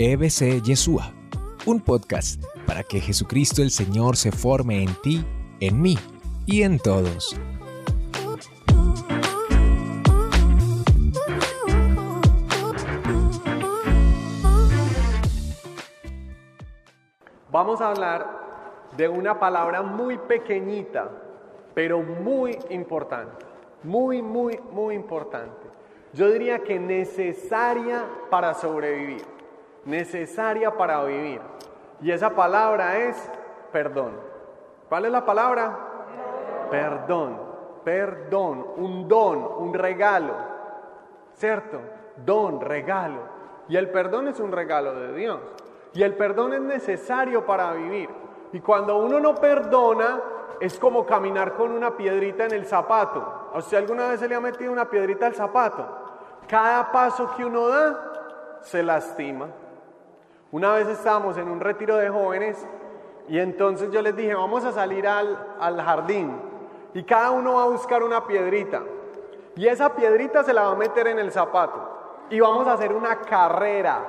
EBC Yeshua, un podcast para que Jesucristo el Señor se forme en ti, en mí y en todos. Vamos a hablar de una palabra muy pequeñita, pero muy importante. Muy, muy, muy importante. Yo diría que necesaria para sobrevivir necesaria para vivir. Y esa palabra es perdón. ¿Cuál es la palabra? Perdón, perdón, un don, un regalo. ¿Cierto? Don, regalo. Y el perdón es un regalo de Dios. Y el perdón es necesario para vivir. Y cuando uno no perdona, es como caminar con una piedrita en el zapato. ¿A usted alguna vez se le ha metido una piedrita al zapato? Cada paso que uno da, se lastima. Una vez estábamos en un retiro de jóvenes y entonces yo les dije, vamos a salir al, jardín y cada uno va a buscar una piedrita y esa piedrita se la va a meter en el zapato y vamos a hacer una carrera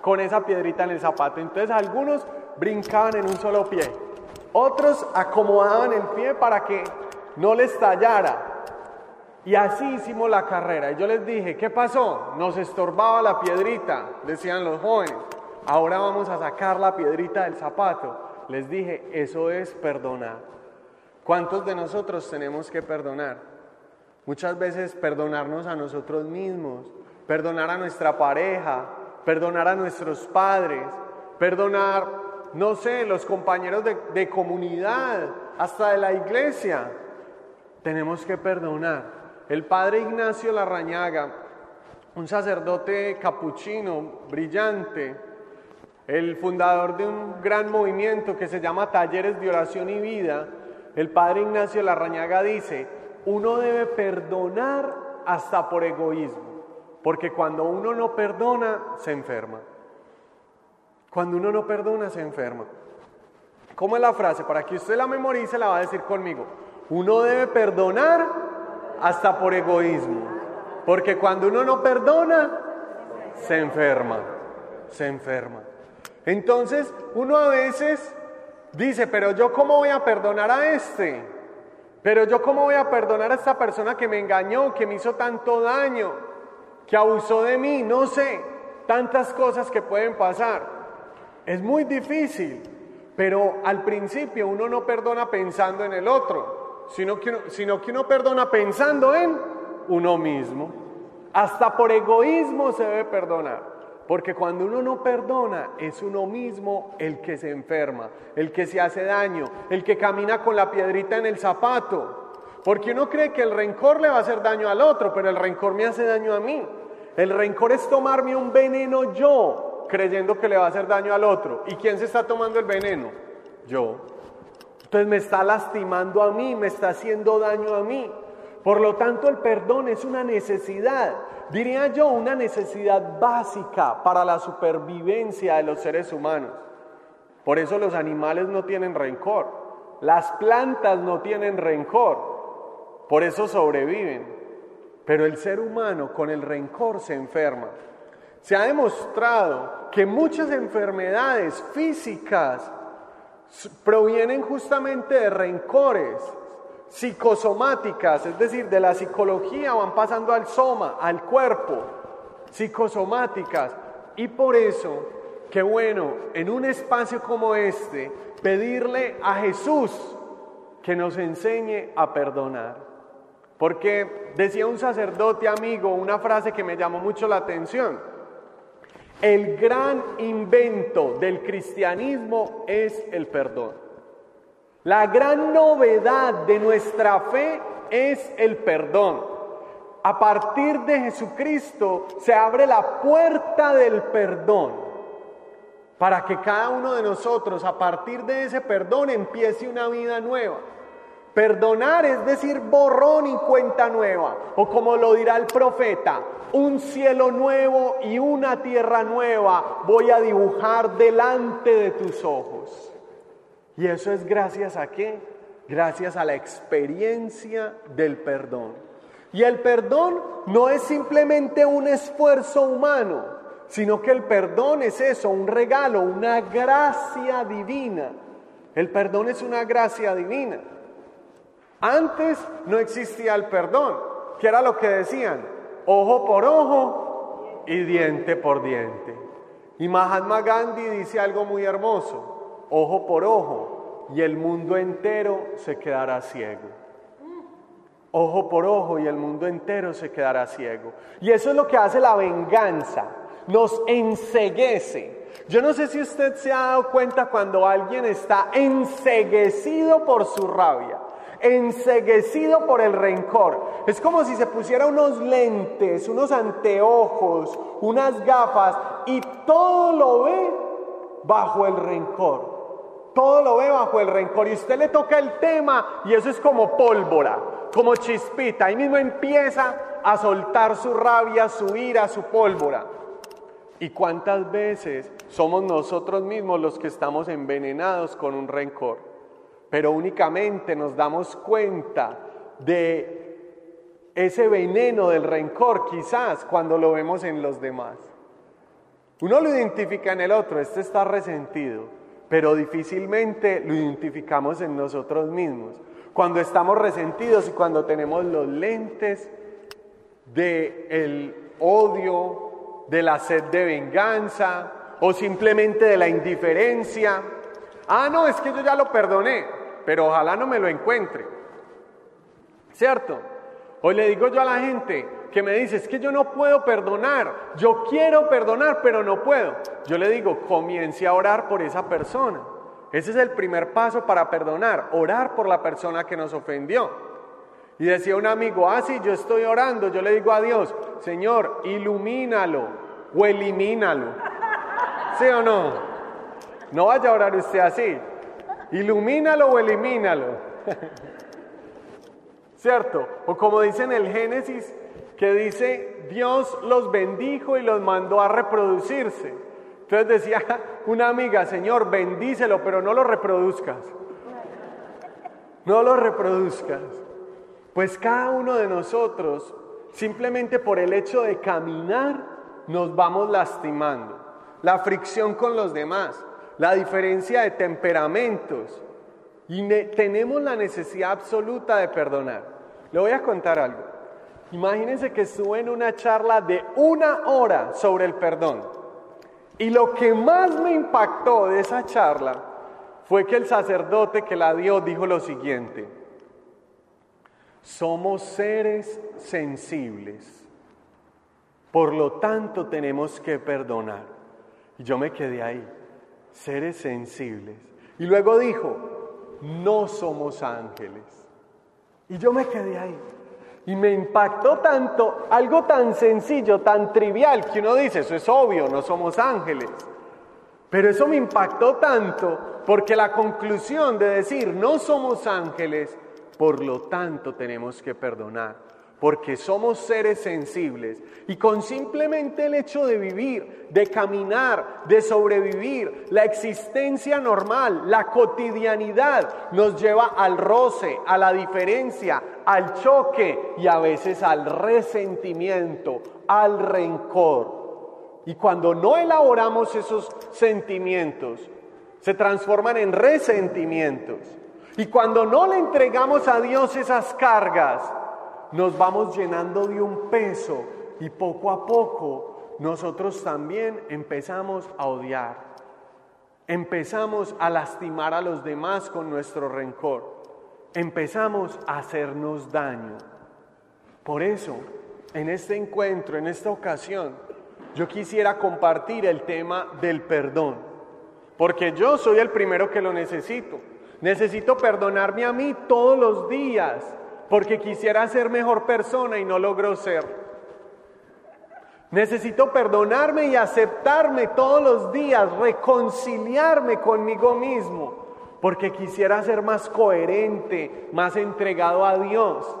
con esa piedrita en el zapato. Entonces algunos brincaban en un solo pie, otros acomodaban el pie para que no les tallara. Y así hicimos la carrera. Y yo les dije, ¿qué pasó? Nos estorbaba la piedrita, decían los jóvenes. Ahora vamos a sacar la piedrita del zapato. Les dije, eso es perdonar. ¿Cuántos de nosotros tenemos que perdonar? Muchas veces perdonarnos a nosotros mismos, perdonar a nuestra pareja, perdonar a nuestros padres, perdonar, no sé, los compañeros de, comunidad, hasta de la iglesia. Tenemos que perdonar. El padre Ignacio Larrañaga, un sacerdote capuchino brillante, el fundador de un gran movimiento que se llama Talleres de Oración y Vida, el padre Ignacio Larrañaga dice, uno debe perdonar hasta por egoísmo, porque cuando uno no perdona, se enferma. Cuando uno no perdona, se enferma. ¿Cómo es la frase? Para que usted la memorice, la va a decir conmigo. Uno debe perdonar hasta por egoísmo, porque cuando uno no perdona, se enferma, se enferma. Entonces, uno a veces dice, pero yo cómo voy a perdonar a este? Pero yo cómo voy a perdonar a esta persona que me engañó, que me hizo tanto daño, que abusó de mí, no sé, tantas cosas que pueden pasar. Es muy difícil, pero al principio uno no perdona pensando en el otro, sino que uno, sino que uno perdona pensando en uno mismo. Hasta por egoísmo se debe perdonar. Porque cuando uno no perdona, es uno mismo el que se enferma, el que se hace daño, el que camina con la piedrita en el zapato. Porque uno cree que el rencor le va a hacer daño al otro, pero el rencor me hace daño a mí. El rencor es tomarme un veneno yo, creyendo que le va a hacer daño al otro. ¿Y quién se está tomando el veneno? Yo. Entonces me está lastimando a mí, me está haciendo daño a mí. Por lo tanto, el perdón es una necesidad, diría yo, una necesidad básica para la supervivencia de los seres humanos. Por eso los animales no tienen rencor, las plantas no tienen rencor, por eso sobreviven. Pero el ser humano con el rencor se enferma. Se ha demostrado que muchas enfermedades físicas provienen justamente de rencores, psicosomáticas, es decir, de la psicología van pasando al soma, al cuerpo, psicosomáticas. Y por eso, qué bueno, en un espacio como este, pedirle a Jesús que nos enseñe a perdonar. Porque decía un sacerdote amigo una frase que me llamó mucho la atención. El gran invento del cristianismo es el perdón. La gran novedad de nuestra fe es el perdón. A partir de Jesucristo se abre la puerta del perdón para que cada uno de nosotros a partir de ese perdón empiece una vida nueva. Perdonar es decir borrón y cuenta nueva, o como lo dirá el profeta, un cielo nuevo y una tierra nueva voy a dibujar delante de tus ojos. Y eso es gracias a qué? Gracias a la experiencia del perdón. Y el perdón no es simplemente un esfuerzo humano, sino que el perdón es eso, un regalo, una gracia divina. El perdón es una gracia divina. Antes no existía el perdón, que era lo que decían, ojo por ojo y diente por diente. Y Mahatma Gandhi dice algo muy hermoso, ojo por ojo y el mundo entero se quedará ciego ojo por ojo y el mundo entero se quedará ciego. Y eso es lo que hace la venganza, nos enseguece. Yo no sé si usted se ha dado cuenta cuando alguien está enseguecido por su rabia, enseguecido por el rencor. Es como si se pusiera unos lentes, unos anteojos, unas gafas y todo lo ve bajo el rencor. Todo lo ve bajo el rencor y usted le toca el tema y eso es como pólvora como chispita, ahí mismo empieza a soltar su rabia, su ira, su pólvora. ¿Y cuántas veces somos nosotros mismos los que estamos envenenados con un rencor? Pero únicamente nos damos cuenta de ese veneno del rencor quizás cuando lo vemos en los demás. Uno lo identifica en el otro, este está resentido, pero difícilmente lo identificamos en nosotros mismos cuando estamos resentidos y cuando tenemos los lentes del el odio, de la sed de venganza o simplemente de la indiferencia. Ah, no, es que yo ya lo perdoné, pero ojalá no me lo encuentre. ¿Cierto? Hoy le digo yo a la gente que me dice, es que yo no puedo perdonar, yo quiero perdonar, pero no puedo. Yo le digo, comience a orar por esa persona. Ese es el primer paso para perdonar, orar por la persona que nos ofendió. Y decía un amigo, ah, sí, yo estoy orando, yo le digo a Dios, Señor, ilumínalo o elimínalo. ¿Sí o no? No vaya a orar usted así. Ilumínalo o elimínalo. ¿Cierto? O como dice en el Génesis, que dice, Dios los bendijo y los mandó a reproducirse. Entonces decía una amiga, Señor, bendícelo, pero no lo reproduzcas. No lo reproduzcas. Pues cada uno de nosotros, simplemente por el hecho de caminar, nos vamos lastimando. La fricción con los demás, la diferencia de temperamentos. Y tenemos la necesidad absoluta de perdonar. Le voy a contar algo. Imagínense que estuve en una charla de una hora sobre el perdón. Y lo que más me impactó de esa charla fue que el sacerdote que la dio dijo lo siguiente, somos seres sensibles, por lo tanto tenemos que perdonar. Y yo me quedé ahí, seres sensibles. Y luego dijo, no somos ángeles. Y yo me quedé ahí. Y me impactó tanto algo tan sencillo, tan trivial, que uno dice, eso es obvio, no somos ángeles. Pero eso me impactó tanto porque la conclusión de decir, no somos ángeles, por lo tanto tenemos que perdonar porque somos seres sensibles y con simplemente el hecho de vivir, de caminar, de sobrevivir, la existencia normal, la cotidianidad nos lleva al roce, a la diferencia, al choque y a veces al resentimiento, al rencor. Y cuando no elaboramos esos sentimientos, se transforman en resentimientos. Y cuando no le entregamos a Dios esas cargas, nos vamos llenando de un peso y poco a poco nosotros también empezamos a odiar, empezamos a lastimar a los demás con nuestro rencor, empezamos a hacernos daño. Por eso, en este encuentro, en esta ocasión, yo quisiera compartir el tema del perdón, porque yo soy el primero que lo necesito. Necesito perdonarme a mí todos los días porque quisiera ser mejor persona y no logro ser. Necesito perdonarme y aceptarme todos los días, reconciliarme conmigo mismo, porque quisiera ser más coherente, más entregado a Dios.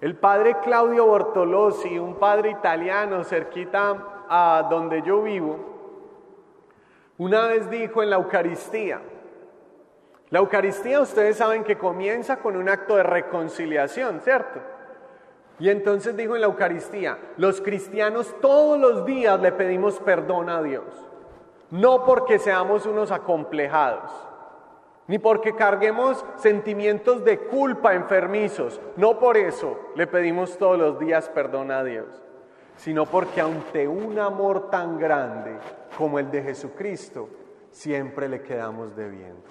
El padre Claudio Bortolosi, un padre italiano cerquita a donde yo vivo, una vez dijo en la Eucaristía, la Eucaristía ustedes saben que comienza con un acto de reconciliación, ¿cierto? Y entonces dijo en la Eucaristía, los cristianos todos los días le pedimos perdón a Dios, no porque seamos unos acomplejados, ni porque carguemos sentimientos de culpa enfermizos, no por eso le pedimos todos los días perdón a Dios, sino porque ante un amor tan grande como el de Jesucristo, siempre le quedamos debiendo.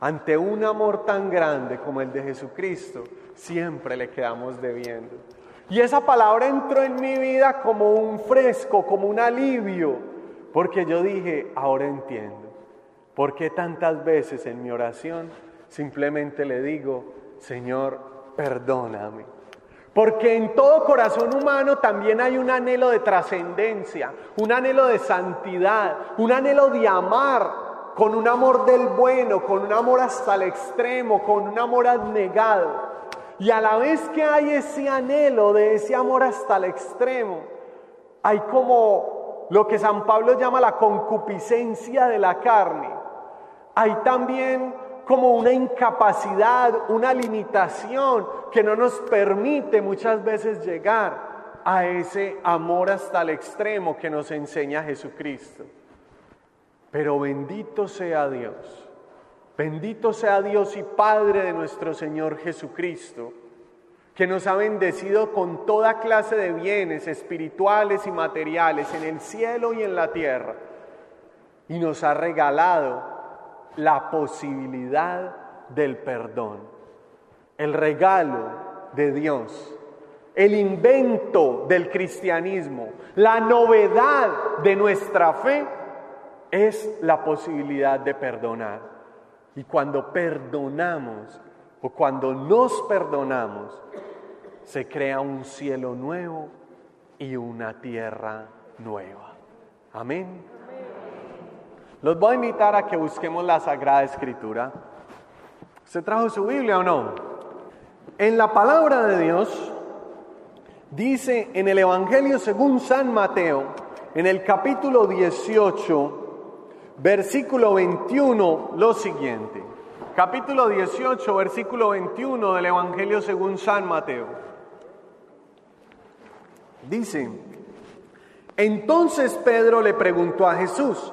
Ante un amor tan grande como el de Jesucristo, siempre le quedamos debiendo. Y esa palabra entró en mi vida como un fresco, como un alivio, porque yo dije, ahora entiendo. ¿Por qué tantas veces en mi oración simplemente le digo, Señor, perdóname? Porque en todo corazón humano también hay un anhelo de trascendencia, un anhelo de santidad, un anhelo de amar con un amor del bueno, con un amor hasta el extremo, con un amor abnegado. Y a la vez que hay ese anhelo de ese amor hasta el extremo, hay como lo que San Pablo llama la concupiscencia de la carne. Hay también como una incapacidad, una limitación que no nos permite muchas veces llegar a ese amor hasta el extremo que nos enseña Jesucristo. Pero bendito sea Dios Bendito sea Dios y Padre de nuestro Señor Jesucristo, que nos ha bendecido con toda clase de bienes espirituales y materiales en el cielo y en la tierra, y nos ha regalado la posibilidad del perdón, el regalo de Dios, el invento del cristianismo, la novedad de nuestra fe es la posibilidad de perdonar. Y cuando perdonamos o cuando nos perdonamos, se crea un cielo nuevo y una tierra nueva. Amén. Los voy a invitar a que busquemos la Sagrada Escritura. ¿Se trajo su Biblia o no? En la palabra de Dios dice en el Evangelio según San Mateo, en el capítulo 18, versículo 21, lo siguiente. Capítulo 18, versículo 21 del Evangelio según San Mateo. Dice, entonces Pedro le preguntó a Jesús,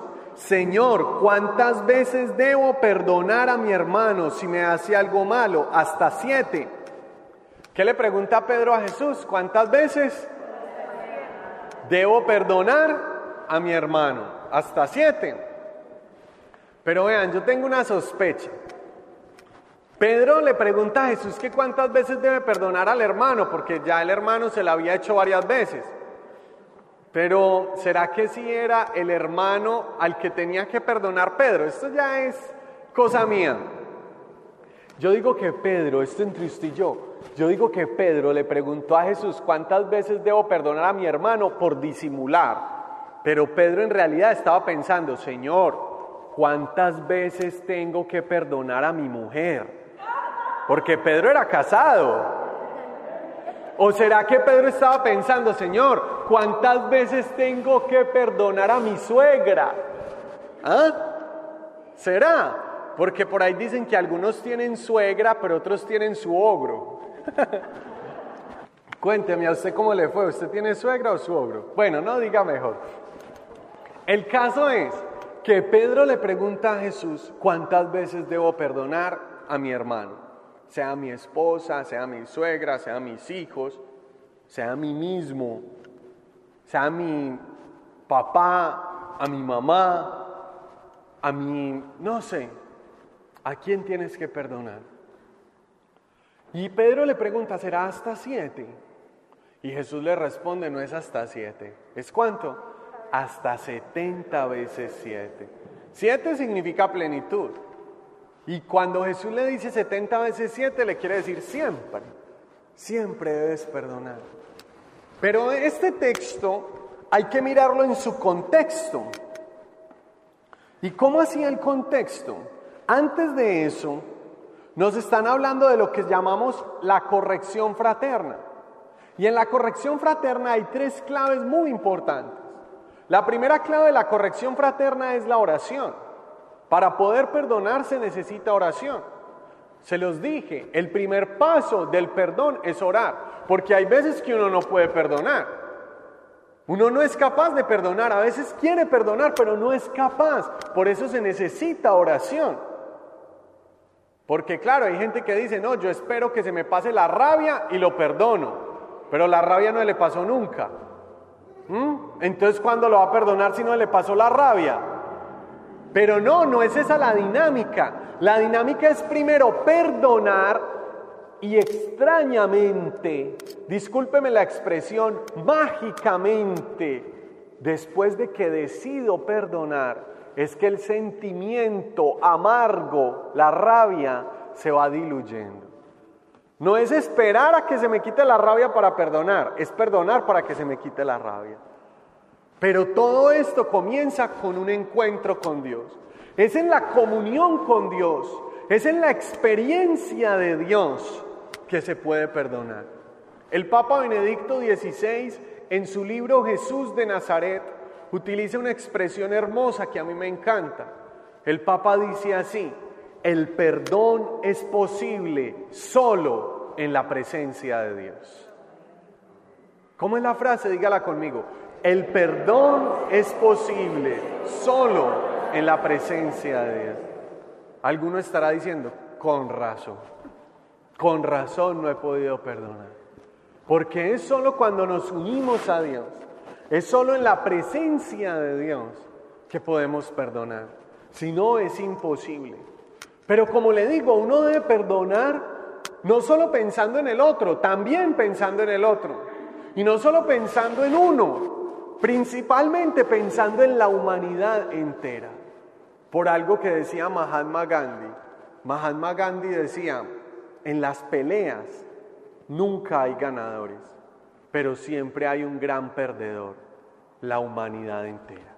Señor, ¿cuántas veces debo perdonar a mi hermano si me hace algo malo? Hasta siete. ¿Qué le pregunta Pedro a Jesús? ¿Cuántas veces debo perdonar a mi hermano? Hasta siete. Pero vean, yo tengo una sospecha. Pedro le pregunta a Jesús que cuántas veces debe perdonar al hermano, porque ya el hermano se la había hecho varias veces. Pero ¿será que si era el hermano al que tenía que perdonar Pedro? Esto ya es cosa mía. Yo digo que Pedro, esto entre yo, yo digo que Pedro le preguntó a Jesús cuántas veces debo perdonar a mi hermano por disimular. Pero Pedro en realidad estaba pensando, Señor, ¿cuántas veces tengo que perdonar a mi mujer? Porque Pedro era casado. ¿O será que Pedro estaba pensando, Señor, cuántas veces tengo que perdonar a mi suegra? ¿Ah? ¿Será? Porque por ahí dicen que algunos tienen suegra, pero otros tienen su ogro. Cuénteme a usted cómo le fue. ¿Usted tiene suegra o su ogro? Bueno, no diga mejor. El caso es que Pedro le pregunta a Jesús, ¿cuántas veces debo perdonar a mi hermano? Sea mi esposa, sea mi suegra, sea mis hijos, sea a mí mismo, sea a mi papá, a mi mamá, a mi, no sé, ¿a quién tienes que perdonar? Y Pedro le pregunta, ¿será hasta siete? Y Jesús le responde, no es hasta siete. ¿Es cuánto? hasta 70 veces 7. 7 significa plenitud. Y cuando Jesús le dice 70 veces 7, le quiere decir siempre. Siempre debes perdonar. Pero este texto hay que mirarlo en su contexto. ¿Y cómo hacía el contexto? Antes de eso, nos están hablando de lo que llamamos la corrección fraterna. Y en la corrección fraterna hay tres claves muy importantes. La primera clave de la corrección fraterna es la oración. Para poder perdonar se necesita oración. Se los dije, el primer paso del perdón es orar. Porque hay veces que uno no puede perdonar. Uno no es capaz de perdonar, a veces quiere perdonar, pero no es capaz. Por eso se necesita oración. Porque claro, hay gente que dice, no, yo espero que se me pase la rabia y lo perdono, pero la rabia no le pasó nunca. ¿Mm? Entonces, ¿cuándo lo va a perdonar si no le pasó la rabia? Pero no, no es esa la dinámica. La dinámica es primero perdonar y extrañamente, discúlpeme la expresión, mágicamente, después de que decido perdonar, es que el sentimiento amargo, la rabia, se va diluyendo. No es esperar a que se me quite la rabia para perdonar, es perdonar para que se me quite la rabia. Pero todo esto comienza con un encuentro con Dios. Es en la comunión con Dios, es en la experiencia de Dios que se puede perdonar. El Papa Benedicto XVI, en su libro Jesús de Nazaret, utiliza una expresión hermosa que a mí me encanta. El Papa dice así, el perdón es posible solo en la presencia de Dios. ¿Cómo es la frase? Dígala conmigo. El perdón es posible solo en la presencia de Dios. Alguno estará diciendo, con razón, con razón no he podido perdonar. Porque es solo cuando nos unimos a Dios, es solo en la presencia de Dios que podemos perdonar. Si no, es imposible. Pero como le digo, uno debe perdonar no solo pensando en el otro, también pensando en el otro. Y no solo pensando en uno, principalmente pensando en la humanidad entera. Por algo que decía Mahatma Gandhi. Mahatma Gandhi decía, en las peleas nunca hay ganadores, pero siempre hay un gran perdedor, la humanidad entera.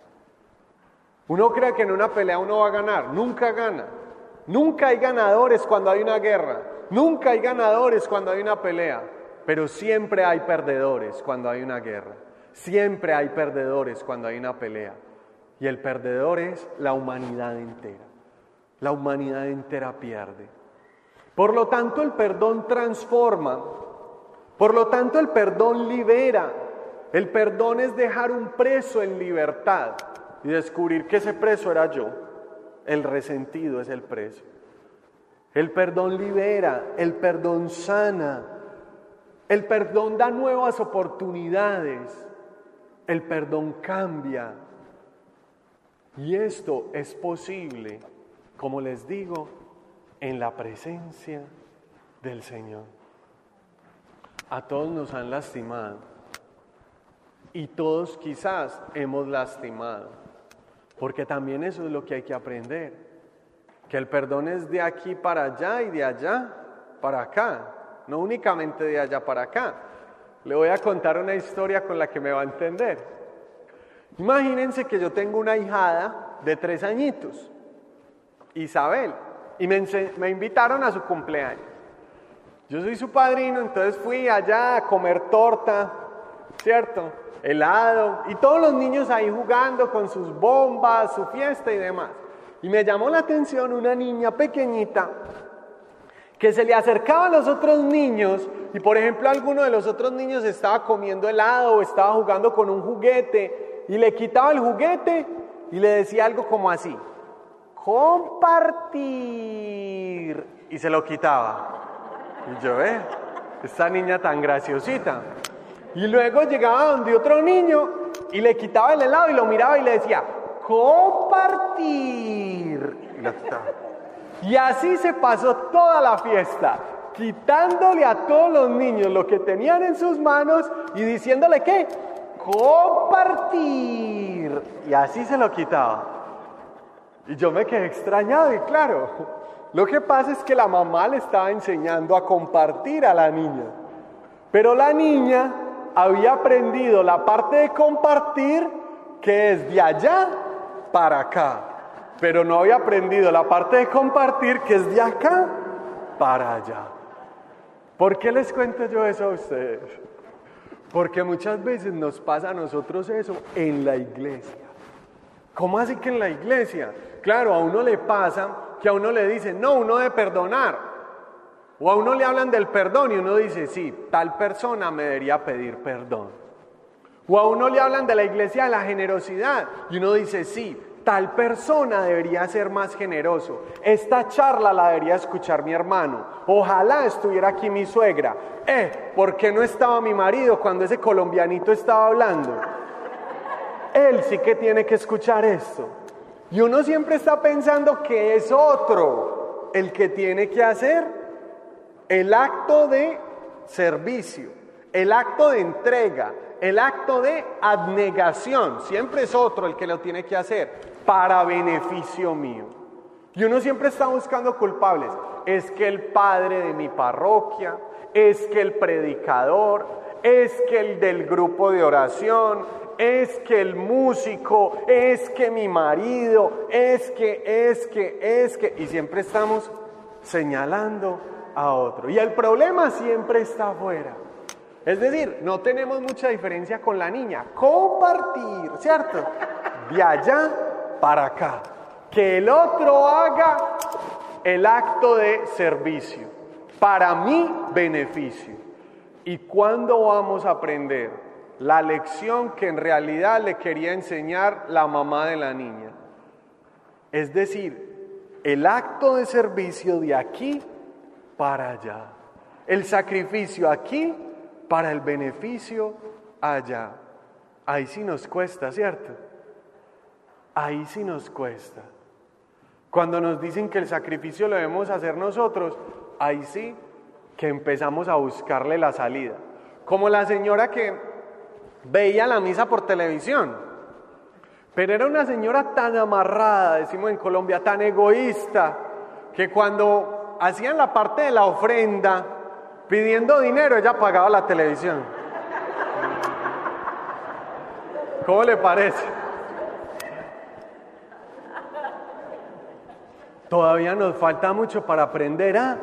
Uno cree que en una pelea uno va a ganar, nunca gana. Nunca hay ganadores cuando hay una guerra, nunca hay ganadores cuando hay una pelea, pero siempre hay perdedores cuando hay una guerra, siempre hay perdedores cuando hay una pelea. Y el perdedor es la humanidad entera. La humanidad entera pierde. Por lo tanto, el perdón transforma. Por lo tanto, el perdón libera. El perdón es dejar un preso en libertad y descubrir que ese preso era yo. El resentido es el preso. El perdón libera, el perdón sana, el perdón da nuevas oportunidades, el perdón cambia. Y esto es posible, como les digo, en la presencia del Señor. A todos nos han lastimado y todos quizás hemos lastimado, porque también eso es lo que hay que aprender, que el perdón es de aquí para allá y de allá para acá, no únicamente de allá para acá. Le voy a contar una historia con la que me va a entender. Imagínense que yo tengo una hijada de tres añitos, Isabel y me, invitaron a su cumpleaños. Yo soy su padrino, entonces fui allá a comer torta, ¿cierto? Helado, y todos los niños ahí jugando con sus bombas, su fiesta y demás. Y me llamó la atención una niña pequeñita que se le acercaba a los otros niños y por ejemplo alguno de los otros niños estaba comiendo helado o estaba jugando con un juguete y le quitaba el juguete y le decía algo como así, compartir. Y se lo quitaba. Y yo, eh, esta niña tan graciosita. Y luego llegaba donde otro niño y le quitaba el helado y lo miraba y le decía, compartir. Y así se pasó toda la fiesta, quitándole a todos los niños lo que tenían en sus manos y diciéndole que compartir. Y así se lo quitaba. Y yo me quedé extrañado y claro, lo que pasa es que la mamá le estaba enseñando a compartir a la niña. Pero la niña había aprendido la parte de compartir que es de allá para acá. Pero no había aprendido la parte de compartir que es de acá para allá. ¿Por qué les cuento yo eso a ustedes? Porque muchas veces nos pasa a nosotros eso en la iglesia. ¿Cómo así que en la iglesia? Claro, a uno le pasa que a uno le dicen, no, uno debe perdonar. O a uno le hablan del perdón y uno dice, sí, tal persona me debería pedir perdón. O a uno le hablan de la iglesia de la generosidad y uno dice, sí, tal persona debería ser más generoso. Esta charla la debería escuchar mi hermano. Ojalá estuviera aquí mi suegra. Eh, ¿por qué no estaba mi marido cuando ese colombianito estaba hablando? Él sí que tiene que escuchar esto. Y uno siempre está pensando que es otro el que tiene que hacer el acto de servicio, el acto de entrega, el acto de abnegación, siempre es otro el que lo tiene que hacer para beneficio mío. Y uno siempre está buscando culpables. Es que el padre de mi parroquia, es que el predicador, es que el del grupo de oración, es que el músico, es que mi marido, es que, es que, es que, y siempre estamos señalando a otro. Y el problema siempre está afuera. Es decir, no tenemos mucha diferencia con la niña. Compartir, ¿cierto? De allá para acá. Que el otro haga el acto de servicio para mi beneficio. ¿Y cuándo vamos a aprender la lección que en realidad le quería enseñar la mamá de la niña? Es decir, el acto de servicio de aquí para allá. El sacrificio aquí para el beneficio allá. Ahí sí nos cuesta, ¿cierto? Ahí sí nos cuesta. Cuando nos dicen que el sacrificio lo debemos hacer nosotros, ahí sí que empezamos a buscarle la salida. Como la señora que veía la misa por televisión, pero era una señora tan amarrada, decimos en Colombia, tan egoísta, que cuando hacían la parte de la ofrenda pidiendo dinero, ella pagaba la televisión. ¿Cómo le parece? Todavía nos falta mucho para aprender a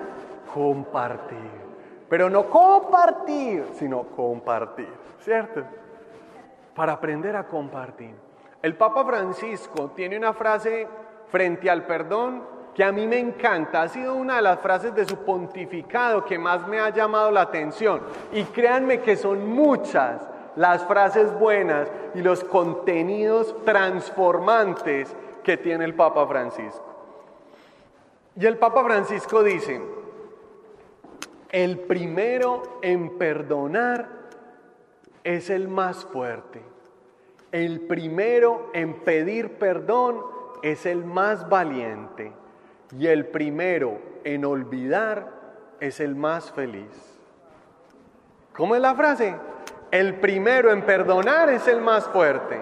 compartir. Pero no compartir, sino compartir, ¿cierto? Para aprender a compartir. El Papa Francisco tiene una frase frente al perdón que a mí me encanta, ha sido una de las frases de su pontificado que más me ha llamado la atención. Y créanme que son muchas las frases buenas y los contenidos transformantes que tiene el Papa Francisco. Y el Papa Francisco dice, el primero en perdonar es el más fuerte. El primero en pedir perdón es el más valiente y el primero en olvidar es el más feliz. ¿Cómo es la frase? El primero en perdonar es el más fuerte.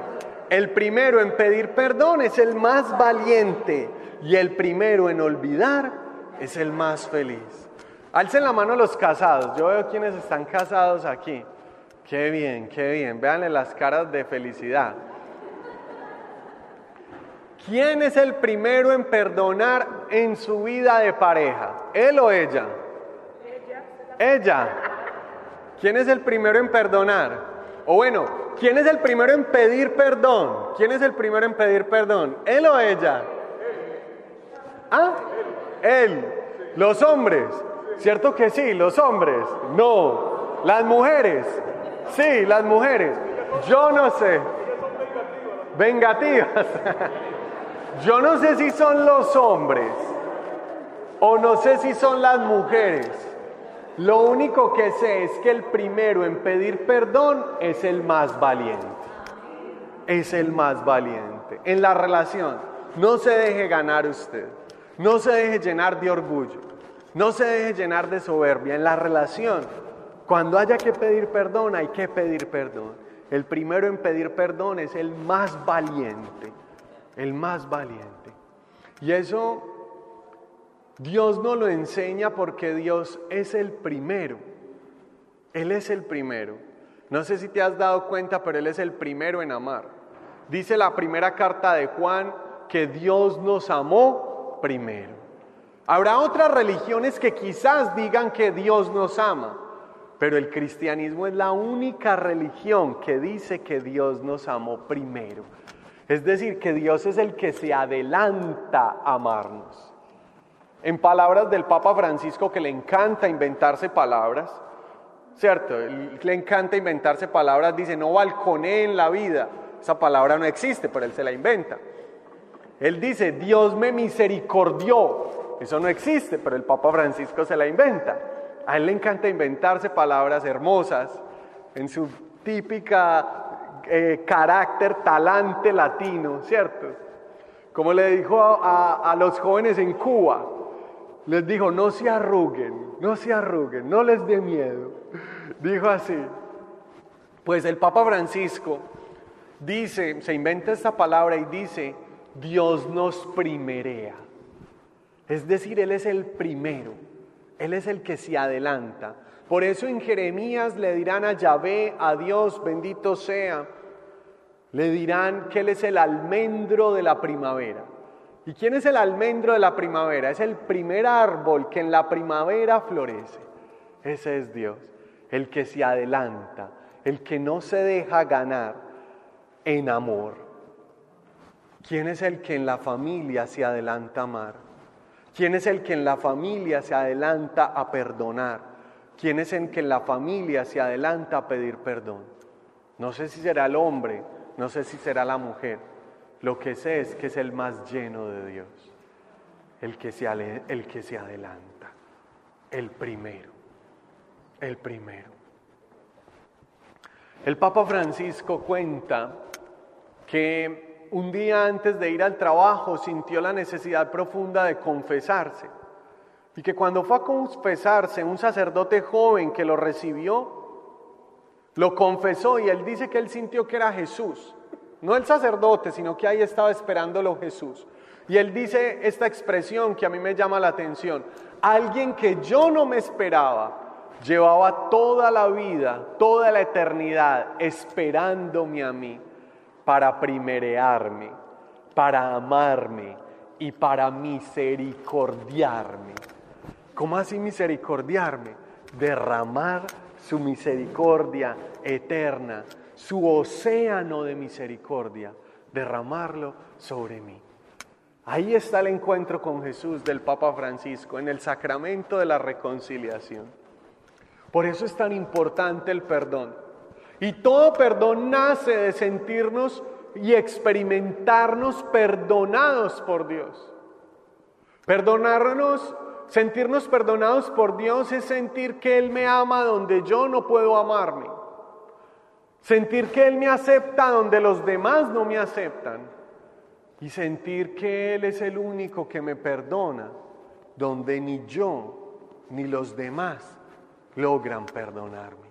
El primero en pedir perdón es el más valiente. Y el primero en olvidar es el más feliz. Alcen la mano los casados. Yo veo quienes están casados aquí. Qué bien, qué bien. Véanle las caras de felicidad. ¿Quién es el primero en perdonar en su vida de pareja? ¿Él o ella? Ella. ¿Quién es el primero en perdonar? O bueno, ¿quién es el primero en pedir perdón? ¿Quién es el primero en pedir perdón? ¿Él o ella? ¿Ah? Él. Los hombres. ¿Cierto que sí? Los hombres. No. Las mujeres. Sí, las mujeres. Yo no sé. Vengativas. Yo no sé si son los hombres o no sé si son las mujeres. Lo único que sé es que el primero en pedir perdón es el más valiente. Es el más valiente. En la relación, no se deje ganar usted. No se deje llenar de orgullo. No se deje llenar de soberbia. En la relación, cuando haya que pedir perdón, hay que pedir perdón. El primero en pedir perdón es el más valiente el más valiente. Y eso Dios no lo enseña porque Dios es el primero. Él es el primero. No sé si te has dado cuenta, pero Él es el primero en amar. Dice la primera carta de Juan que Dios nos amó primero. Habrá otras religiones que quizás digan que Dios nos ama, pero el cristianismo es la única religión que dice que Dios nos amó primero. Es decir, que Dios es el que se adelanta a amarnos. En palabras del Papa Francisco, que le encanta inventarse palabras, ¿cierto? Le encanta inventarse palabras, dice, no balconé en la vida. Esa palabra no existe, pero él se la inventa. Él dice, Dios me misericordió. Eso no existe, pero el Papa Francisco se la inventa. A él le encanta inventarse palabras hermosas en su típica eh, carácter talante latino, ¿cierto? Como le dijo a, a los jóvenes en Cuba, les dijo, no se arruguen, no se arruguen, no les dé miedo. Dijo así. Pues el Papa Francisco dice, se inventa esta palabra y dice, Dios nos primerea. Es decir, Él es el primero, Él es el que se adelanta. Por eso en Jeremías le dirán a Yahvé, a Dios, bendito sea, le dirán que Él es el almendro de la primavera. ¿Y quién es el almendro de la primavera? Es el primer árbol que en la primavera florece. Ese es Dios, el que se adelanta, el que no se deja ganar en amor. ¿Quién es el que en la familia se adelanta a amar? ¿Quién es el que en la familia se adelanta a perdonar? ¿Quién es el que en la familia se adelanta a pedir perdón? No sé si será el hombre, no sé si será la mujer lo que sé es que es el más lleno de Dios, el que se, adelanta, el primero, el primero. El Papa Francisco cuenta que un día antes de ir al trabajo sintió la necesidad profunda de confesarse y que cuando fue a confesarse un sacerdote joven que lo recibió, lo confesó y él dice que él sintió que era Jesús no el sacerdote, sino que ahí estaba esperándolo Jesús. Y él dice esta expresión que a mí me llama la atención. Alguien que yo no me esperaba, llevaba toda la vida, toda la eternidad esperándome a mí para primerearme, para amarme y para misericordiarme. ¿Cómo así misericordiarme? Derramar su misericordia eterna su océano de misericordia, derramarlo sobre mí. Ahí está el encuentro con Jesús del Papa Francisco, en el sacramento de la reconciliación. Por eso es tan importante el perdón. Y todo perdón nace de sentirnos y experimentarnos perdonados por Dios. Perdonarnos, sentirnos perdonados por Dios es sentir que Él me ama donde yo no puedo amarme. Sentir que Él me acepta donde los demás no me aceptan. Y sentir que Él es el único que me perdona donde ni yo ni los demás logran perdonarme.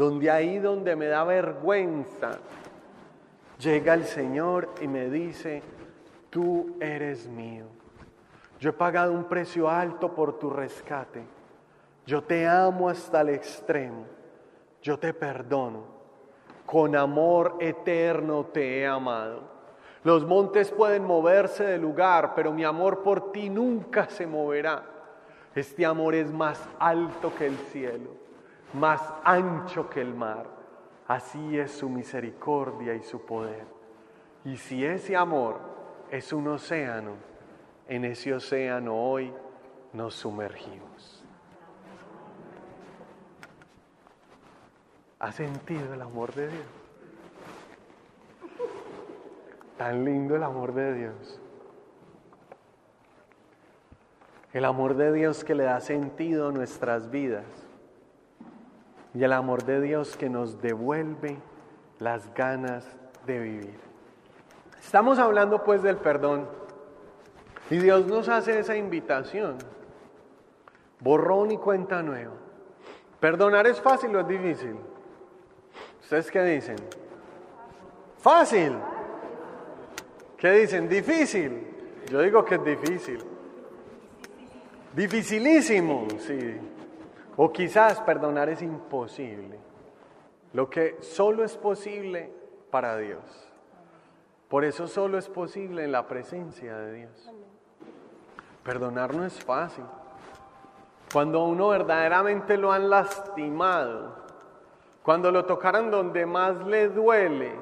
Donde ahí donde me da vergüenza, llega el Señor y me dice, tú eres mío. Yo he pagado un precio alto por tu rescate. Yo te amo hasta el extremo. Yo te perdono con amor eterno te he amado. Los montes pueden moverse de lugar, pero mi amor por ti nunca se moverá. Este amor es más alto que el cielo, más ancho que el mar. Así es su misericordia y su poder. Y si ese amor es un océano, en ese océano hoy nos sumergimos. ¿Ha sentido el amor de Dios? Tan lindo el amor de Dios. El amor de Dios que le da sentido a nuestras vidas. Y el amor de Dios que nos devuelve las ganas de vivir. Estamos hablando pues del perdón. Y Dios nos hace esa invitación. Borrón y cuenta nueva. ¿Perdonar es fácil o es difícil? ¿Ustedes qué dicen? Fácil. ¿Qué dicen? Difícil. Yo digo que es difícil. Dificilísimo, sí. O quizás perdonar es imposible. Lo que solo es posible para Dios. Por eso solo es posible en la presencia de Dios. Perdonar no es fácil. Cuando uno verdaderamente lo han lastimado, cuando lo tocaran donde más le duele,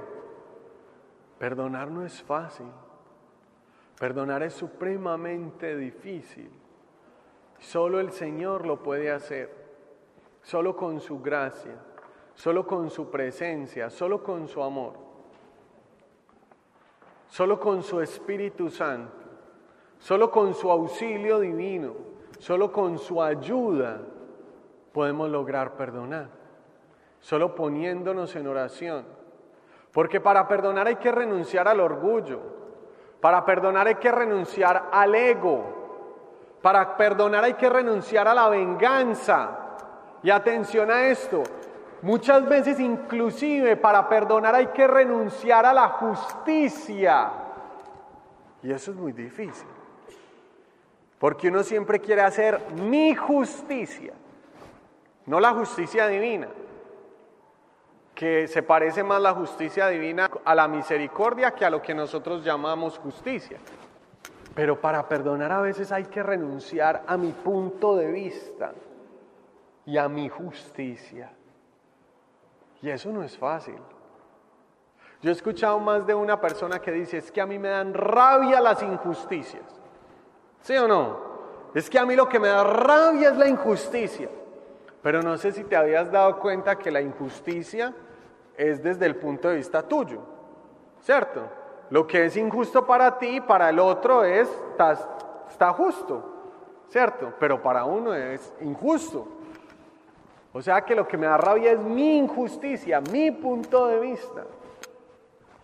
perdonar no es fácil. Perdonar es supremamente difícil. Solo el Señor lo puede hacer. Solo con su gracia, solo con su presencia, solo con su amor. Solo con su Espíritu Santo, solo con su auxilio divino, solo con su ayuda podemos lograr perdonar. Solo poniéndonos en oración. Porque para perdonar hay que renunciar al orgullo. Para perdonar hay que renunciar al ego. Para perdonar hay que renunciar a la venganza. Y atención a esto, muchas veces inclusive para perdonar hay que renunciar a la justicia. Y eso es muy difícil. Porque uno siempre quiere hacer mi justicia, no la justicia divina, que se parece más la justicia divina a la misericordia que a lo que nosotros llamamos justicia. Pero para perdonar a veces hay que renunciar a mi punto de vista y a mi justicia. Y eso no es fácil. Yo he escuchado más de una persona que dice, es que a mí me dan rabia las injusticias. ¿Sí o no? Es que a mí lo que me da rabia es la injusticia. Pero no sé si te habías dado cuenta que la injusticia es desde el punto de vista tuyo. ¿Cierto? Lo que es injusto para ti, para el otro es, está, justo, ¿cierto? Pero para uno es injusto. O sea que lo que me da rabia es mi injusticia, mi punto de vista.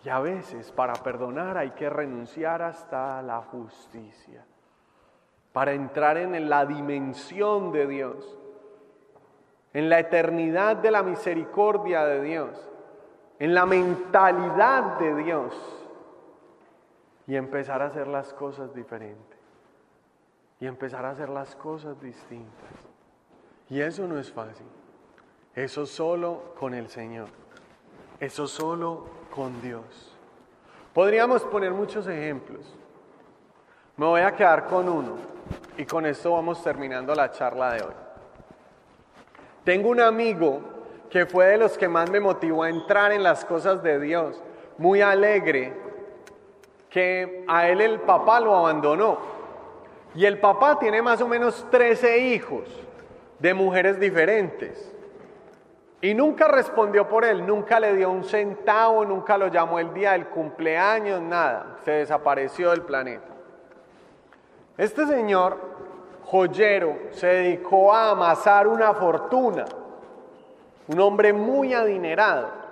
Y a veces para perdonar hay que renunciar hasta la justicia, para entrar en la dimensión de Dios, en la eternidad de la misericordia de Dios, en la mentalidad de Dios y empezar a hacer las cosas diferentes. Y empezar a hacer las cosas distintas. Y eso no es fácil. Eso solo con el Señor. Eso solo con Dios. Podríamos poner muchos ejemplos. Me voy a quedar con uno. Y con esto vamos terminando la charla de hoy. Tengo un amigo que fue de los que más me motivó a entrar en las cosas de Dios. Muy alegre, que a él el papá lo abandonó. Y el papá tiene más o menos 13 hijos de mujeres diferentes. Y nunca respondió por él, nunca le dio un centavo, nunca lo llamó el día del cumpleaños, nada. Se desapareció del planeta. Este señor, joyero, se dedicó a amasar una fortuna. Un hombre muy adinerado.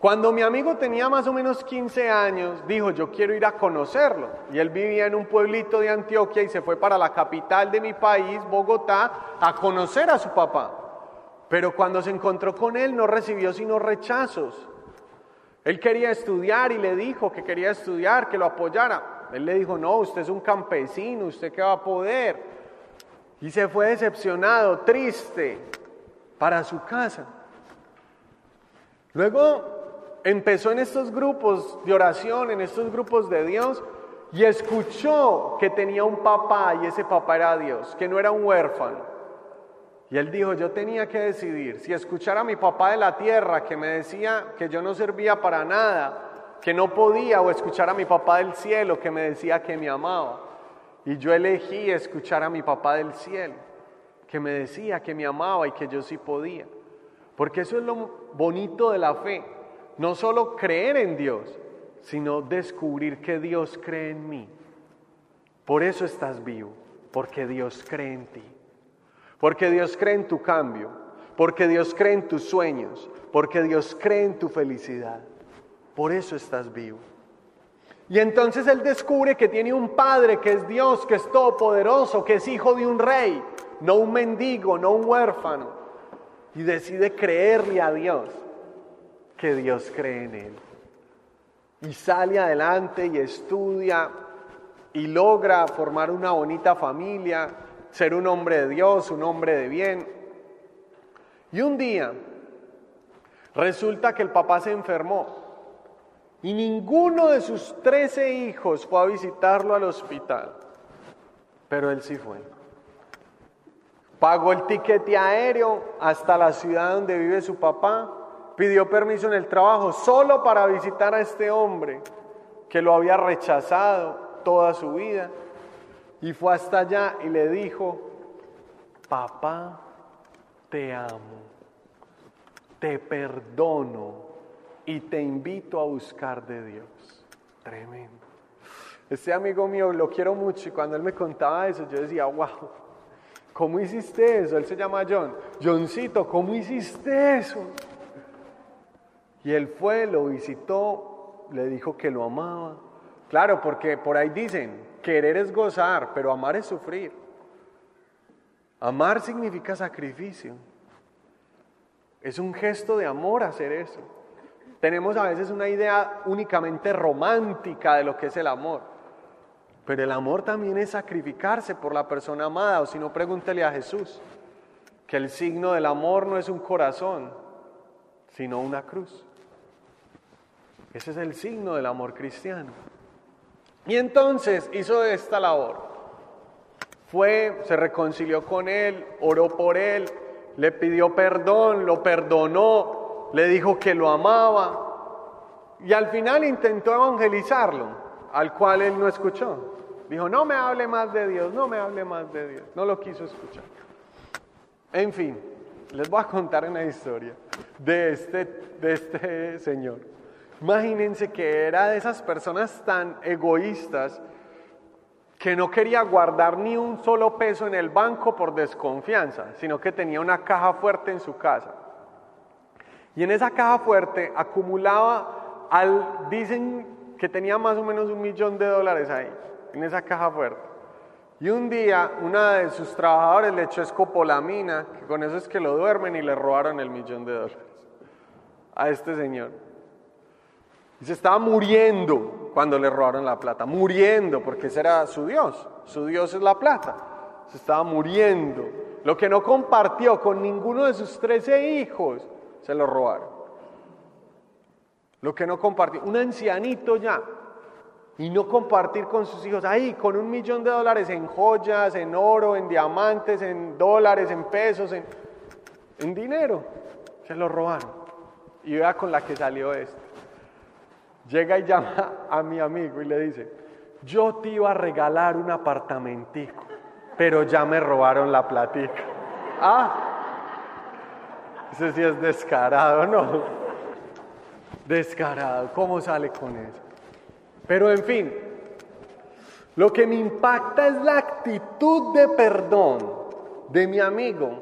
Cuando mi amigo tenía más o menos 15 años, dijo, yo quiero ir a conocerlo. Y él vivía en un pueblito de Antioquia y se fue para la capital de mi país, Bogotá, a conocer a su papá. Pero cuando se encontró con él no recibió sino rechazos. Él quería estudiar y le dijo que quería estudiar, que lo apoyara. Él le dijo, no, usted es un campesino, usted qué va a poder. Y se fue decepcionado, triste, para su casa. Luego empezó en estos grupos de oración, en estos grupos de Dios, y escuchó que tenía un papá y ese papá era Dios, que no era un huérfano. Y él dijo, yo tenía que decidir si escuchar a mi papá de la tierra que me decía que yo no servía para nada, que no podía, o escuchar a mi papá del cielo que me decía que me amaba. Y yo elegí escuchar a mi papá del cielo, que me decía que me amaba y que yo sí podía. Porque eso es lo bonito de la fe, no solo creer en Dios, sino descubrir que Dios cree en mí. Por eso estás vivo, porque Dios cree en ti. Porque Dios cree en tu cambio, porque Dios cree en tus sueños, porque Dios cree en tu felicidad. Por eso estás vivo. Y entonces él descubre que tiene un padre que es Dios, que es todopoderoso, que es hijo de un rey, no un mendigo, no un huérfano. Y decide creerle a Dios que Dios cree en él. Y sale adelante y estudia y logra formar una bonita familia, ser un hombre de Dios, un hombre de bien. Y un día resulta que el papá se enfermó y ninguno de sus trece hijos fue a visitarlo al hospital, pero él sí fue. Pagó el tiquete aéreo hasta la ciudad donde vive su papá pidió permiso en el trabajo solo para visitar a este hombre que lo había rechazado, toda su vida. Y fue hasta allá y le dijo, papá, te amo, te perdono y te invito a buscar de Dios. Tremendo. Este amigo mío lo quiero mucho y cuando él me contaba eso yo decía, wow, ¿cómo hiciste eso? Él se llama John. Johncito, ¿cómo hiciste eso? Y él fue, lo visitó, le dijo que lo amaba. Claro, porque por ahí dicen, querer es gozar, pero amar es sufrir. Amar significa sacrificio. Es un gesto de amor hacer eso. Tenemos a veces una idea únicamente romántica de lo que es el amor. Pero el amor también es sacrificarse por la persona amada, o si no, pregúntele a Jesús, que el signo del amor no es un corazón, sino una cruz. Ese es el signo del amor cristiano. Y entonces hizo esta labor. Fue, se reconcilió con él, oró por él, le pidió perdón, lo perdonó, le dijo que lo amaba y al final intentó evangelizarlo, al cual él no escuchó. Dijo, no me hable más de Dios, no me hable más de Dios. No lo quiso escuchar. En fin, les voy a contar una historia de este, de este señor. Imagínense que era de esas personas tan egoístas que no quería guardar ni un solo peso en el banco por desconfianza, sino que tenía una caja fuerte en su casa. Y en esa caja fuerte acumulaba, al, dicen que tenía más o menos un millón de dólares ahí, en esa caja fuerte. Y un día una de sus trabajadores le echó escopolamina, que con eso es que lo duermen y le robaron el millón de dólares a este señor. Y se estaba muriendo cuando le robaron la plata, muriendo, porque ese era su Dios, su Dios es la plata. Se estaba muriendo. Lo que no compartió con ninguno de sus trece hijos, se lo robaron. Lo que no compartió, un ancianito ya, y no compartir con sus hijos, ahí, con un millón de dólares en joyas, en oro, en diamantes, en dólares, en pesos, en, en dinero, se lo robaron. Y vea con la que salió esto. Llega y llama a mi amigo y le dice, yo te iba a regalar un apartamentico, pero ya me robaron la platica. Ah, ese sí es descarado, ¿no? Descarado, ¿cómo sale con eso? Pero en fin, lo que me impacta es la actitud de perdón de mi amigo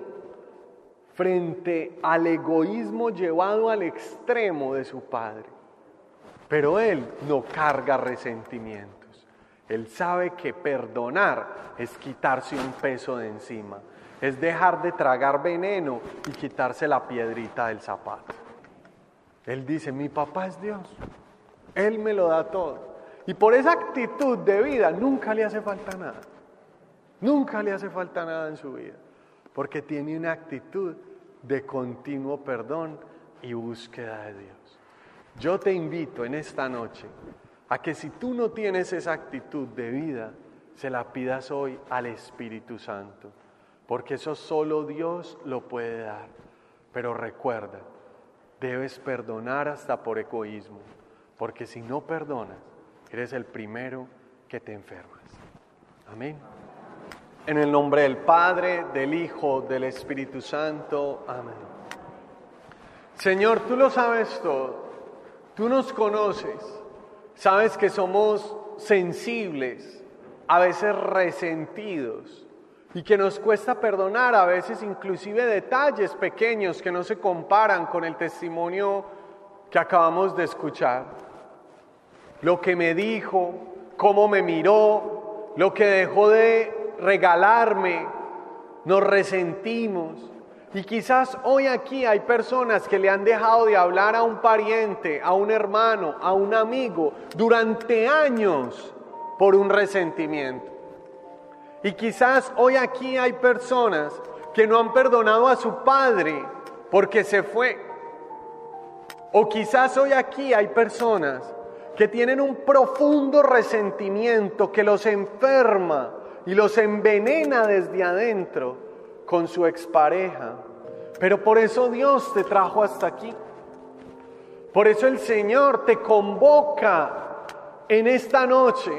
frente al egoísmo llevado al extremo de su padre. Pero él no carga resentimientos. Él sabe que perdonar es quitarse un peso de encima, es dejar de tragar veneno y quitarse la piedrita del zapato. Él dice, mi papá es Dios, Él me lo da todo. Y por esa actitud de vida nunca le hace falta nada. Nunca le hace falta nada en su vida, porque tiene una actitud de continuo perdón y búsqueda de Dios. Yo te invito en esta noche a que si tú no tienes esa actitud de vida, se la pidas hoy al Espíritu Santo, porque eso solo Dios lo puede dar. Pero recuerda, debes perdonar hasta por egoísmo, porque si no perdonas, eres el primero que te enfermas. Amén. En el nombre del Padre, del Hijo, del Espíritu Santo. Amén. Señor, tú lo sabes todo. Tú nos conoces, sabes que somos sensibles, a veces resentidos y que nos cuesta perdonar a veces inclusive detalles pequeños que no se comparan con el testimonio que acabamos de escuchar. Lo que me dijo, cómo me miró, lo que dejó de regalarme, nos resentimos. Y quizás hoy aquí hay personas que le han dejado de hablar a un pariente, a un hermano, a un amigo durante años por un resentimiento. Y quizás hoy aquí hay personas que no han perdonado a su padre porque se fue. O quizás hoy aquí hay personas que tienen un profundo resentimiento que los enferma y los envenena desde adentro con su expareja. Pero por eso Dios te trajo hasta aquí. Por eso el Señor te convoca en esta noche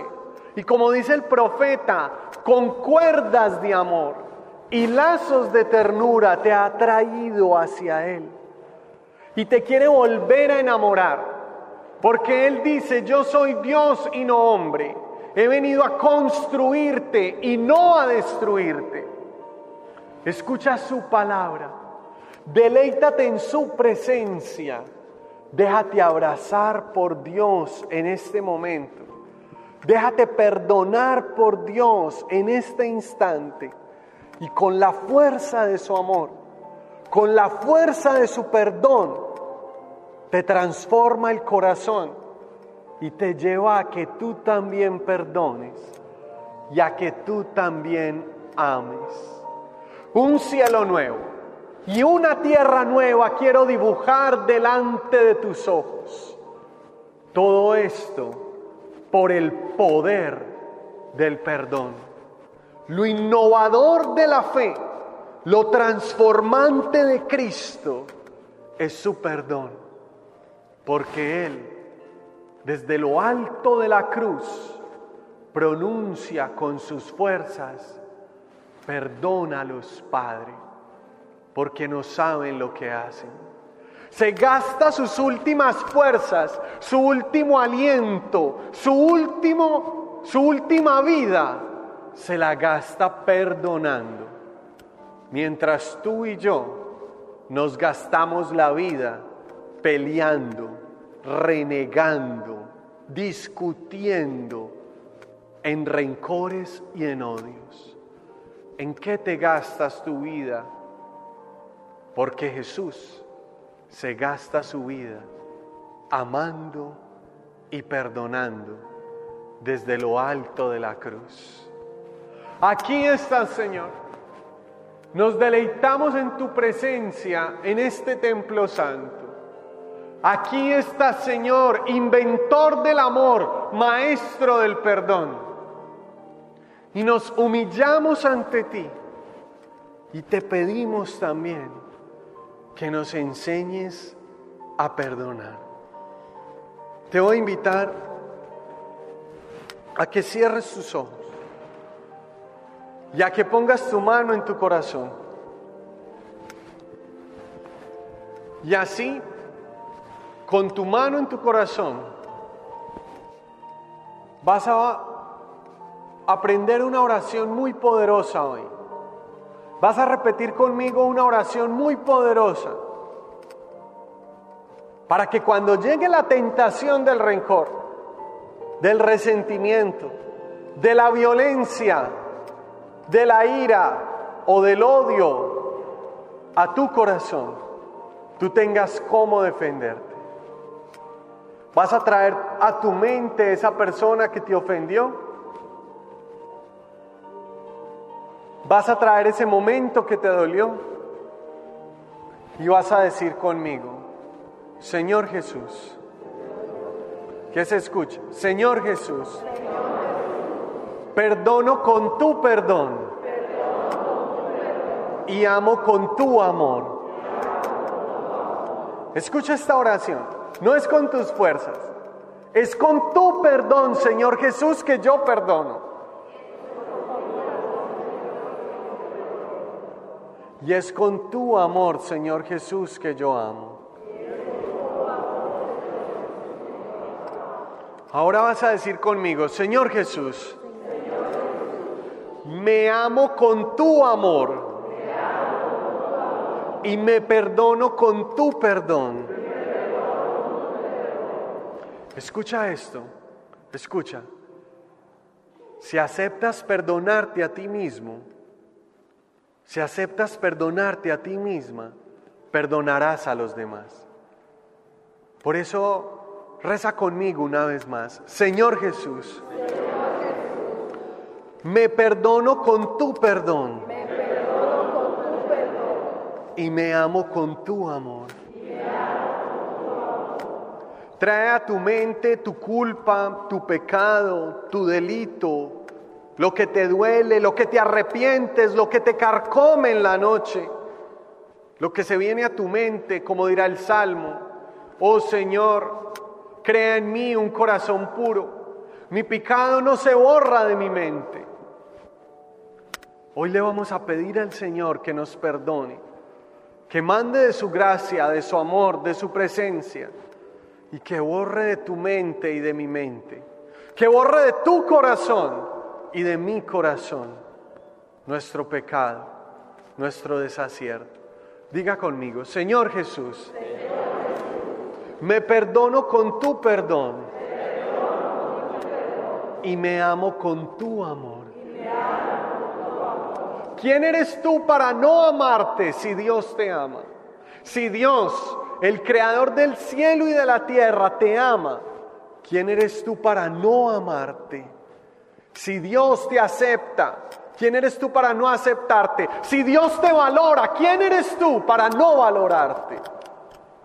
Y como dice el profeta, con cuerdas de amor y lazos de ternura te ha traído hacia Él. Y te quiere volver a enamorar. Porque Él dice, yo soy Dios y no hombre. He venido a construirte y no a destruirte. Escucha su palabra. Deleítate en su presencia. Déjate abrazar por Dios en este momento. Déjate perdonar por Dios en este instante. Y con la fuerza de su amor, con la fuerza de su perdón, te transforma el corazón y te lleva a que tú también perdones y a que tú también ames. Un cielo nuevo y una tierra nueva quiero dibujar delante de tus ojos. Todo esto por el poder del perdón. Lo innovador de la fe, lo transformante de Cristo es su perdón. Porque Él, desde lo alto de la cruz, pronuncia con sus fuerzas, perdónalos, Padre, porque no saben lo que hacen. Se gasta sus últimas fuerzas, su último aliento, su último, su última vida, se la gasta perdonando. Mientras tú y yo nos gastamos la vida peleando, renegando, discutiendo en rencores y en odios. ¿En qué te gastas tu vida? Porque Jesús se gasta su vida amando y perdonando desde lo alto de la cruz. Aquí estás, Señor. Nos deleitamos en tu presencia en este templo santo. Aquí estás, Señor, inventor del amor, maestro del perdón. Y nos humillamos ante ti y te pedimos también que nos enseñes a perdonar. Te voy a invitar a que cierres tus ojos y a que pongas tu mano en tu corazón. Y así, con tu mano en tu corazón, vas a aprender una oración muy poderosa hoy. Vas a repetir conmigo una oración muy poderosa para que cuando llegue la tentación del rencor, del resentimiento, de la violencia, de la ira o del odio a tu corazón, tú tengas cómo defenderte. Vas a traer a tu mente esa persona que te ofendió Vas a traer ese momento que te dolió y vas a decir conmigo, Señor Jesús, que se escucha, Señor Jesús, perdono con tu perdón y amo con tu amor. Escucha esta oración, no es con tus fuerzas, es con tu perdón, Señor Jesús, que yo perdono. Y es con tu amor, Señor Jesús, que yo amo. Ahora vas a decir conmigo, Señor Jesús, me amo con tu amor y me perdono con tu perdón. Escucha esto, escucha. Si aceptas perdonarte a ti mismo, si aceptas perdonarte a ti misma, perdonarás a los demás. Por eso reza conmigo una vez más. Señor Jesús, me perdono con tu perdón. Y me amo con tu amor. Trae a tu mente tu culpa, tu pecado, tu delito, lo que te duele, lo que te arrepientes, lo que te carcome en la noche, lo que se viene a tu mente, como dirá el Salmo, oh Señor, crea en mí un corazón puro, Mi pecado no se borra de mi mente. Hoy le vamos a pedir al Señor que nos perdone, que mande de su gracia, de su amor, de su presencia y que borre de tu mente y de mi mente, que borre de tu corazón y de mi corazón nuestro pecado, nuestro desacierto. Diga conmigo, Señor Jesús, me perdono con tu perdón y me amo con tu amor. ¿Quién eres tú para no amarte si Dios te ama? Si Dios, el creador del cielo y de la tierra, te ama, ¿quién eres tú para no amarte? Si Dios te acepta, ¿quién eres tú para no aceptarte? Si Dios te valora, ¿quién eres tú para no valorarte?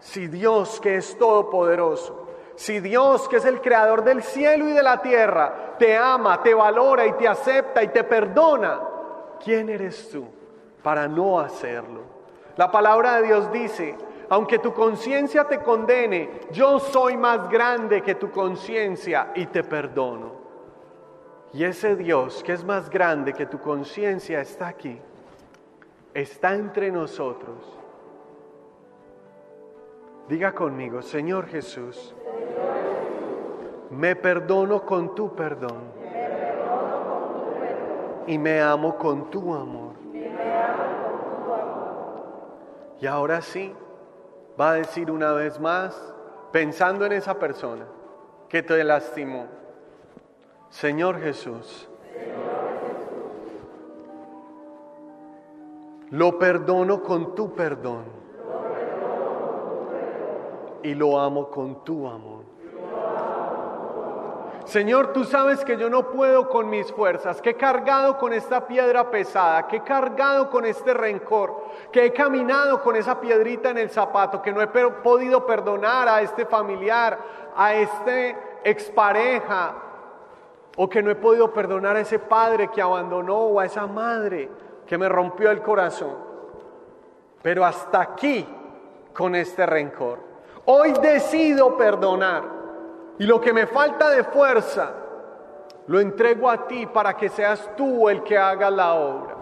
Si Dios que es todopoderoso, si Dios que es el creador del cielo y de la tierra, te ama, te valora y te acepta y te perdona, ¿quién eres tú para no hacerlo? La palabra de Dios dice, aunque tu conciencia te condene, yo soy más grande que tu conciencia y te perdono. Y ese Dios que es más grande que tu conciencia está aquí, está entre nosotros. Diga conmigo, Señor Jesús, me perdono con tu perdón y me amo con tu amor. Y ahora sí, va a decir una vez más, pensando en esa persona que te lastimó, Señor Jesús, lo perdono con tu perdón y lo amo con tu amor. Señor, tú sabes que yo no puedo con mis fuerzas, que he cargado con esta piedra pesada, que he cargado con este rencor, que he caminado con esa piedrita en el zapato, que no he podido perdonar a este familiar, a este expareja, o que no he podido perdonar a ese padre que abandonó o a esa madre que me rompió el corazón. Pero hasta aquí con este rencor. Hoy decido perdonar. Y lo que me falta de fuerza, lo entrego a ti para que seas tú el que haga la obra.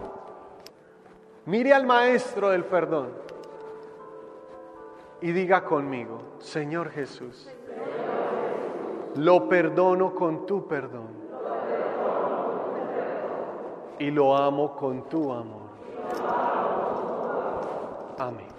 Mire al Maestro del perdón y diga conmigo, Señor Jesús, lo perdono con tu perdón y lo amo con tu amor. Amén.